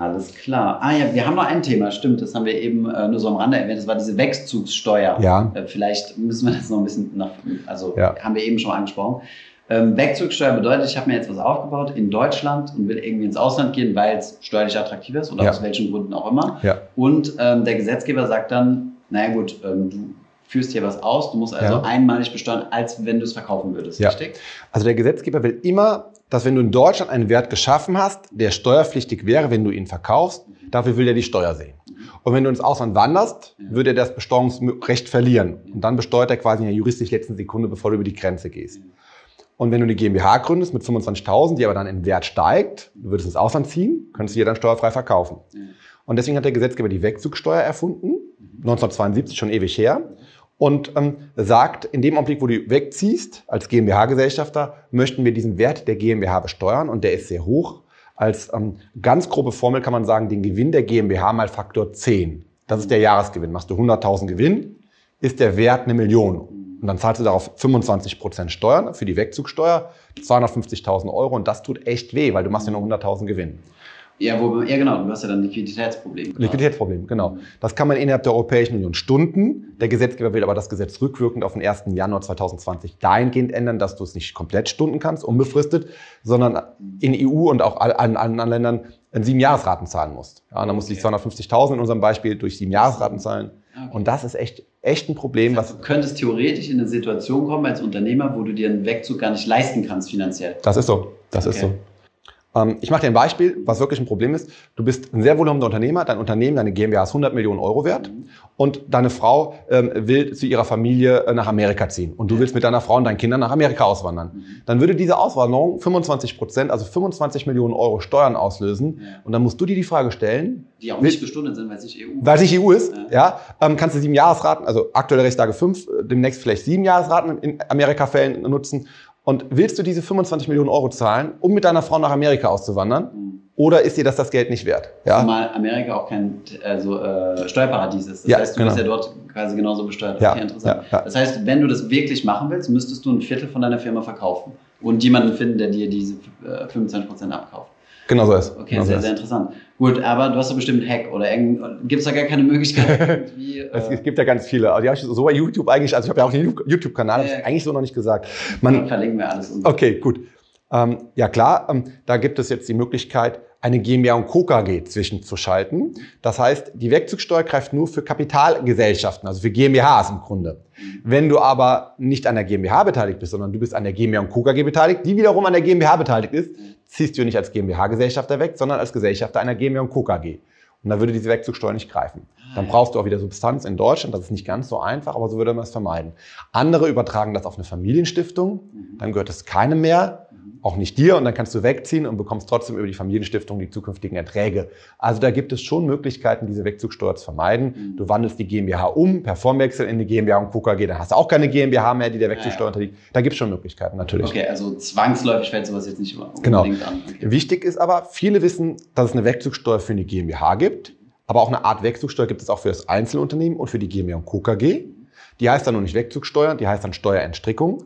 [SPEAKER 1] Alles klar. Ah ja, wir haben noch ein Thema, stimmt, das haben wir eben äh, nur so am Rande erwähnt, das war diese Wegzugssteuer.
[SPEAKER 2] Ja.
[SPEAKER 1] Äh, vielleicht müssen wir das noch ein bisschen nach, also
[SPEAKER 2] Ja.
[SPEAKER 1] haben wir eben schon angesprochen. Ähm, Wegzugssteuer bedeutet, ich habe mir jetzt was aufgebaut in Deutschland und will irgendwie ins Ausland gehen, weil es steuerlich attraktiv ist oder
[SPEAKER 2] Ja.
[SPEAKER 1] aus welchen Gründen auch immer.
[SPEAKER 2] Ja.
[SPEAKER 1] Und ähm, der Gesetzgeber sagt dann, naja gut, ähm, du führst hier was aus, du musst also
[SPEAKER 2] Ja.
[SPEAKER 1] einmalig besteuern, als wenn du es verkaufen würdest,
[SPEAKER 2] Ja.
[SPEAKER 1] richtig?
[SPEAKER 2] Also der Gesetzgeber will immer, dass wenn du in Deutschland einen Wert geschaffen hast, der steuerpflichtig wäre, wenn du ihn verkaufst, dafür will er die Steuer sehen. Und wenn du ins Ausland wanderst, würde er das Besteuerungsrecht verlieren. Und dann besteuert er quasi in der juristisch letzten Sekunde, bevor du über die Grenze gehst. Und wenn du eine GmbH gründest mit 25.000, die aber dann im Wert steigt, du würdest ins Ausland ziehen, könntest du hier dann steuerfrei verkaufen. Und deswegen hat der Gesetzgeber die Wegzugsteuer erfunden, 1972, schon ewig her, und ähm, sagt, in dem Augenblick, wo du wegziehst, als GmbH-Gesellschafter, möchten wir diesen Wert der GmbH besteuern und der ist sehr hoch. Als ähm, ganz grobe Formel kann man sagen, den Gewinn der GmbH mal Faktor 10. Das ist der Jahresgewinn. Machst du 100.000 Gewinn, ist der Wert eine Million. Und dann zahlst du darauf 25% Steuern für die Wegzugsteuer, 250.000 Euro und das tut echt weh, weil du machst ja nur 100.000 Gewinn.
[SPEAKER 1] Ja, wo, ja, genau, du hast ja dann Liquiditätsprobleme.
[SPEAKER 2] Liquiditätsproblem, genau. Das kann man innerhalb der Europäischen Union stunden. Der Gesetzgeber will aber das Gesetz rückwirkend auf den 1. Januar 2020 dahingehend ändern, dass du es nicht komplett stunden kannst, unbefristet, sondern in EU und auch an anderen Ländern in sieben Jahresraten zahlen musst. Ja, und dann musst du die 250.000 in unserem Beispiel durch sieben Jahresraten zahlen.
[SPEAKER 1] Okay.
[SPEAKER 2] Und das ist echt, echt ein Problem, was,
[SPEAKER 1] Du könntest theoretisch in eine Situation kommen als Unternehmer, wo du dir einen Wegzug gar nicht leisten kannst finanziell.
[SPEAKER 2] Das ist so. Das ist
[SPEAKER 1] Okay.
[SPEAKER 2] so. Ähm, ich mache dir ein Beispiel, was wirklich ein Problem ist. Du bist ein sehr wohlhabender Unternehmer, dein Unternehmen, deine GmbH ist 100 Millionen Euro wert und deine Frau ähm, will zu ihrer Familie äh, nach Amerika ziehen und du willst mit deiner Frau und deinen Kindern nach Amerika auswandern. Dann würde diese Auswanderung 25 Prozent, also 25 Millionen Euro Steuern auslösen und dann musst du dir die Frage stellen,
[SPEAKER 1] Die auch nicht bestundet sind, weil es nicht EU
[SPEAKER 2] weil es nicht EU ist,
[SPEAKER 1] Ja.
[SPEAKER 2] ja, ähm, kannst du sieben Jahresraten, also aktuelle Rechtslage fünf, äh, demnächst vielleicht sieben Jahresraten in Amerika-Fällen nutzen. Und willst du diese 25 Millionen Euro zahlen, um mit deiner Frau nach Amerika auszuwandern?
[SPEAKER 1] Mhm.
[SPEAKER 2] Oder ist dir das das Geld nicht wert? Ja,
[SPEAKER 1] Zumal Amerika auch kein also, äh, Steuerparadies ist. Das
[SPEAKER 2] Ja,
[SPEAKER 1] heißt, du wirst ja
[SPEAKER 2] genau.
[SPEAKER 1] dort quasi genauso besteuert.
[SPEAKER 2] Ja,
[SPEAKER 1] Okay, interessant.
[SPEAKER 2] ja, ja.
[SPEAKER 1] Das heißt, wenn du das wirklich machen willst, müsstest du ein Viertel von deiner Firma verkaufen und jemanden finden, der dir diese äh, 25% abkauft.
[SPEAKER 2] genau so ist.
[SPEAKER 1] Okay,
[SPEAKER 2] genau so
[SPEAKER 1] sehr,
[SPEAKER 2] ist.
[SPEAKER 1] sehr interessant. Gut, aber du hast doch bestimmt Hack oder gibt es da gar keine Möglichkeit irgendwie.
[SPEAKER 2] Es,
[SPEAKER 1] Äh,
[SPEAKER 2] es gibt ja ganz viele. Also die habe ich so bei YouTube eigentlich, also ich habe ja auch einen YouTube-Kanal,
[SPEAKER 1] Ja,
[SPEAKER 2] habe
[SPEAKER 1] ja.
[SPEAKER 2] ich eigentlich so noch nicht gesagt. Man,
[SPEAKER 1] verlinken wir alles.
[SPEAKER 2] okay, gut. Ähm, ja klar, ähm, da gibt es jetzt die Möglichkeit, eine GmbH und Co. KG zwischenzuschalten. Das heißt, die Wegzugsteuer greift nur für Kapitalgesellschaften, also für GmbHs im Grunde. Wenn du aber nicht an der GmbH beteiligt bist, sondern du bist an der GmbH und Co. KG beteiligt, die wiederum an der GmbH beteiligt ist, ziehst du nicht als GmbH-Gesellschafter weg, sondern als Gesellschafter einer GmbH und Co. KG. Und da würde diese Wegzugsteuer nicht greifen. Dann brauchst du auch wieder Substanz in Deutschland. Das ist nicht ganz so einfach, aber so würde man es vermeiden. Andere übertragen das auf eine Familienstiftung. Dann gehört es keinem mehr, auch nicht dir. Und dann kannst du wegziehen und bekommst trotzdem über die Familienstiftung die zukünftigen Erträge. Also da gibt es schon Möglichkeiten, diese Wegzugsteuer zu vermeiden. Du wandelst die GmbH um, per Formwechsel in die GmbH und Co. KG. Dann hast du auch keine GmbH mehr, die der Wegzugsteuer
[SPEAKER 1] Ja, ja.
[SPEAKER 2] unterliegt. Da gibt es schon Möglichkeiten, natürlich.
[SPEAKER 1] Okay, also zwangsläufig fällt sowas jetzt nicht unbedingt
[SPEAKER 2] Genau.
[SPEAKER 1] an. Okay.
[SPEAKER 2] Wichtig ist aber, viele wissen, dass es eine Wegzugsteuer für eine GmbH gibt, aber auch eine Art Wegzugsteuer gibt es auch für das Einzelunternehmen und für die GmbH und Co. KG. Die heißt dann nur nicht Wegzugsteuer, die heißt dann Steuerentstrickung.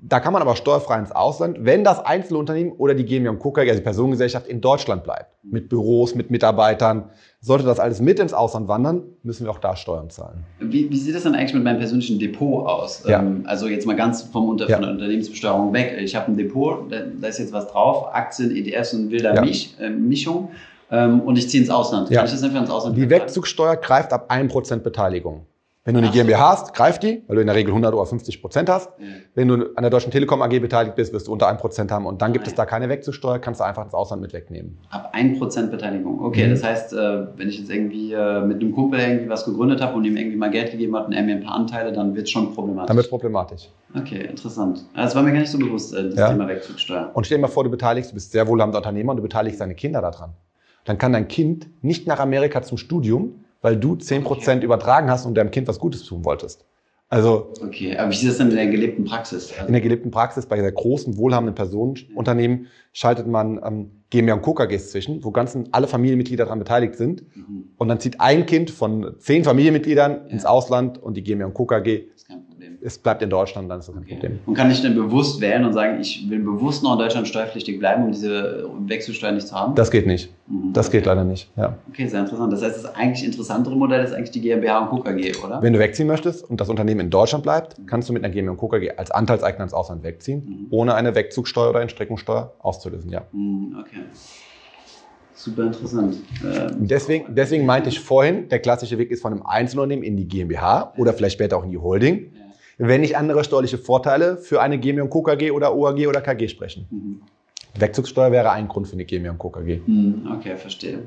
[SPEAKER 2] Da kann man aber steuerfrei ins Ausland, wenn das Einzelunternehmen oder die GmbH und. KG, also die Personengesellschaft, in Deutschland bleibt. Mit Büros, mit Mitarbeitern. Sollte das alles mit ins Ausland wandern, müssen wir auch da Steuern zahlen.
[SPEAKER 1] Wie, wie sieht das dann eigentlich mit meinem persönlichen Depot aus?
[SPEAKER 2] Ja.
[SPEAKER 1] Ähm, also jetzt mal ganz vom Unter
[SPEAKER 2] Ja.
[SPEAKER 1] von der Unternehmensbesteuerung weg. Ich habe ein Depot, da, da ist jetzt was drauf, Aktien, ETFs und wilder
[SPEAKER 2] Ja.
[SPEAKER 1] Misch, äh, Mischung. Ähm, und ich ziehe ins Ausland.
[SPEAKER 2] Ja.
[SPEAKER 1] Kann ich das einfach ins Ausland
[SPEAKER 2] Die? Wegzugsteuer greift ab 1% Beteiligung. Wenn du eine GmbH hast, greift die, weil du in der Regel 100 oder 50 Prozent hast. Ja. Wenn du an der Deutschen Telekom AG beteiligt bist, wirst du unter 1 Prozent haben und dann gibt Nein. es da keine Wegzugsteuer, kannst du einfach ins Ausland mit wegnehmen.
[SPEAKER 1] Ab 1 Prozent Beteiligung. Okay, mhm. das heißt, äh, wenn ich jetzt irgendwie äh, mit einem Kumpel irgendwie was gegründet habe und ihm irgendwie mal Geld gegeben hat und er mir ein paar Anteile, dann wird es schon problematisch.
[SPEAKER 2] Dann wird es problematisch.
[SPEAKER 1] Okay, interessant. Das war mir gar nicht so bewusst, äh, das ja. Thema Wegzugsteuer.
[SPEAKER 2] Und stell dir mal vor, du beteiligst, du bist sehr wohlhabender Unternehmer und du beteiligst deine Kinder daran. Dann kann dein Kind nicht nach Amerika zum Studium, weil du 10% okay. übertragen hast und deinem Kind was Gutes tun wolltest. Also,
[SPEAKER 1] okay, aber wie ist das denn in der gelebten Praxis?
[SPEAKER 2] Also in der gelebten Praxis bei der großen, wohlhabenden Personenunternehmen schaltet man ähm, GmbH und Co. KGs zwischen, wo ganzen alle Familienmitglieder daran beteiligt sind. Mhm. Und dann zieht ein Kind von zehn Familienmitgliedern ja. ins Ausland und die GmbH und Co. Es bleibt in Deutschland, dann ist das kein okay. Problem.
[SPEAKER 1] Und kann ich denn bewusst wählen und sagen, ich will bewusst noch in Deutschland steuerpflichtig bleiben, um diese Wechselsteuer nicht zu haben?
[SPEAKER 2] Das geht nicht. Mhm. Das geht leider nicht. Ja.
[SPEAKER 1] Okay, sehr interessant. Das heißt, das eigentlich interessantere Modell ist eigentlich die GmbH und Co. KG, oder?
[SPEAKER 2] Wenn du wegziehen möchtest und das Unternehmen in Deutschland bleibt, mhm. kannst du mit einer GmbH und Co. KG als Anteilseigner ins Ausland wegziehen, mhm. ohne eine Wegzugsteuer oder Entstreckungssteuer auszulösen. Ja.
[SPEAKER 1] Mhm, okay. Super interessant.
[SPEAKER 2] Ähm, deswegen, deswegen meinte ich vorhin, der klassische Weg ist von einem Einzelunternehmen in die GmbH oder vielleicht später auch in die Holding. Ja wenn nicht andere steuerliche Vorteile für eine GmbH und Co. KG oder OAG oder KG sprechen. Mhm. Wegzugssteuer wäre ein Grund für eine GmbH und Co. KG.
[SPEAKER 1] Mhm, okay, verstehe.